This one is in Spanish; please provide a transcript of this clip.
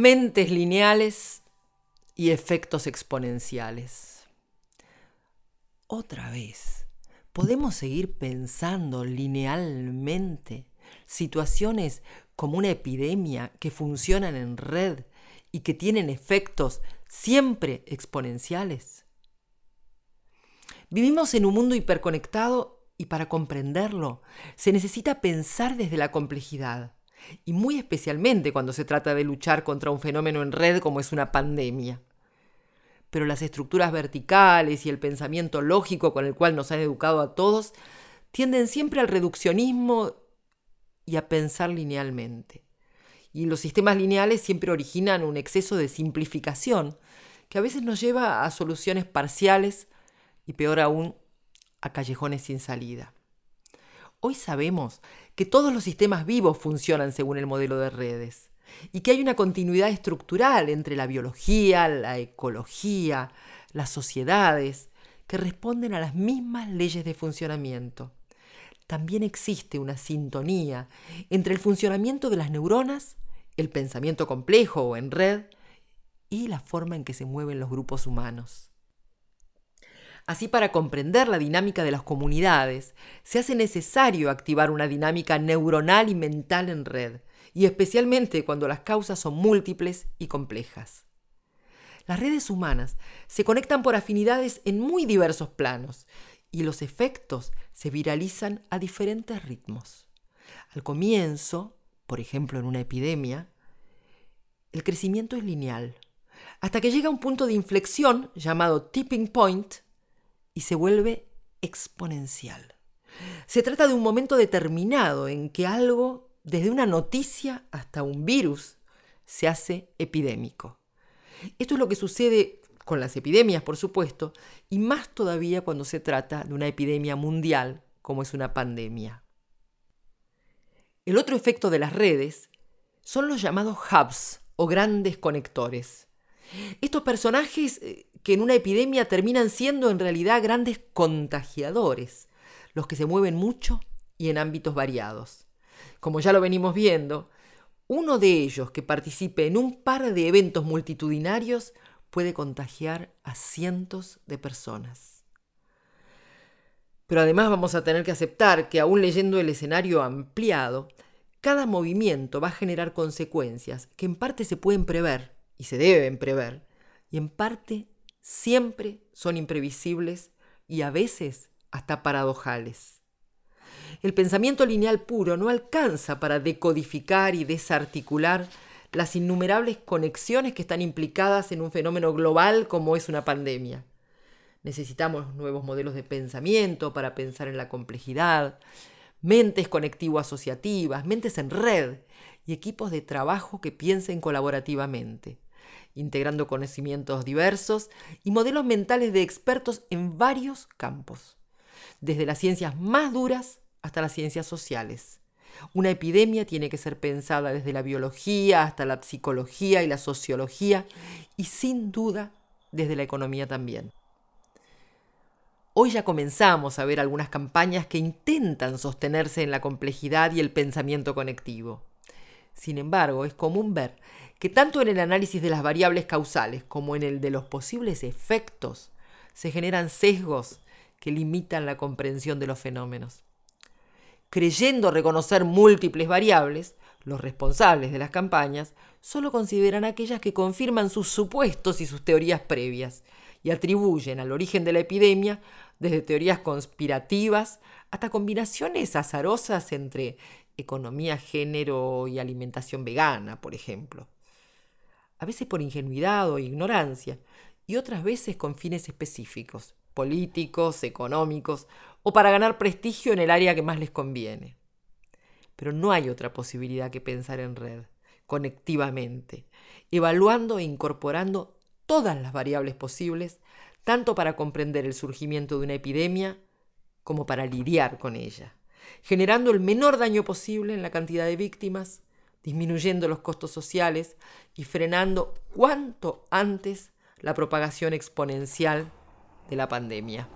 mentes lineales y efectos exponenciales. Otra vez, ¿podemos seguir pensando linealmente situaciones como una epidemia que funcionan en red y que tienen efectos siempre exponenciales? Vivimos en un mundo hiperconectado y para comprenderlo se necesita pensar desde la complejidad y muy especialmente cuando se trata de luchar contra un fenómeno en red como es una pandemia. Pero las estructuras verticales y el pensamiento lógico con el cual nos han educado a todos tienden siempre al reduccionismo y a pensar linealmente. Y los sistemas lineales siempre originan un exceso de simplificación que a veces nos lleva a soluciones parciales y peor aún a callejones sin salida. Hoy sabemos que todos los sistemas vivos funcionan según el modelo de redes y que hay una continuidad estructural entre la biología, la ecología, las sociedades, que responden a las mismas leyes de funcionamiento. También existe una sintonía entre el funcionamiento de las neuronas, el pensamiento complejo o en red, y la forma en que se mueven los grupos humanos. Así, para comprender la dinámica de las comunidades, se hace necesario activar una dinámica neuronal y mental en red, y especialmente cuando las causas son múltiples y complejas. Las redes humanas se conectan por afinidades en muy diversos planos, y los efectos se viralizan a diferentes ritmos. Al comienzo, por ejemplo en una epidemia, el crecimiento es lineal, hasta que llega un punto de inflexión llamado tipping point, y se vuelve exponencial. Se trata de un momento determinado en que algo, desde una noticia hasta un virus, se hace epidémico. Esto es lo que sucede con las epidemias, por supuesto, y más todavía cuando se trata de una epidemia mundial como es una pandemia. El otro efecto de las redes son los llamados hubs o grandes conectores. Estos personajes eh, que en una epidemia terminan siendo en realidad grandes contagiadores, los que se mueven mucho y en ámbitos variados. Como ya lo venimos viendo, uno de ellos que participe en un par de eventos multitudinarios puede contagiar a cientos de personas. Pero además vamos a tener que aceptar que aún leyendo el escenario ampliado, cada movimiento va a generar consecuencias que en parte se pueden prever y se deben prever, y en parte siempre son imprevisibles y a veces hasta paradojales. El pensamiento lineal puro no alcanza para decodificar y desarticular las innumerables conexiones que están implicadas en un fenómeno global como es una pandemia. Necesitamos nuevos modelos de pensamiento para pensar en la complejidad, mentes conectivo-asociativas, mentes en red y equipos de trabajo que piensen colaborativamente integrando conocimientos diversos y modelos mentales de expertos en varios campos, desde las ciencias más duras hasta las ciencias sociales. Una epidemia tiene que ser pensada desde la biología hasta la psicología y la sociología y sin duda desde la economía también. Hoy ya comenzamos a ver algunas campañas que intentan sostenerse en la complejidad y el pensamiento conectivo. Sin embargo, es común ver que tanto en el análisis de las variables causales como en el de los posibles efectos se generan sesgos que limitan la comprensión de los fenómenos. Creyendo reconocer múltiples variables, los responsables de las campañas solo consideran aquellas que confirman sus supuestos y sus teorías previas y atribuyen al origen de la epidemia desde teorías conspirativas hasta combinaciones azarosas entre economía, género y alimentación vegana, por ejemplo a veces por ingenuidad o ignorancia, y otras veces con fines específicos, políticos, económicos, o para ganar prestigio en el área que más les conviene. Pero no hay otra posibilidad que pensar en red, conectivamente, evaluando e incorporando todas las variables posibles, tanto para comprender el surgimiento de una epidemia como para lidiar con ella, generando el menor daño posible en la cantidad de víctimas, disminuyendo los costos sociales y frenando cuanto antes la propagación exponencial de la pandemia.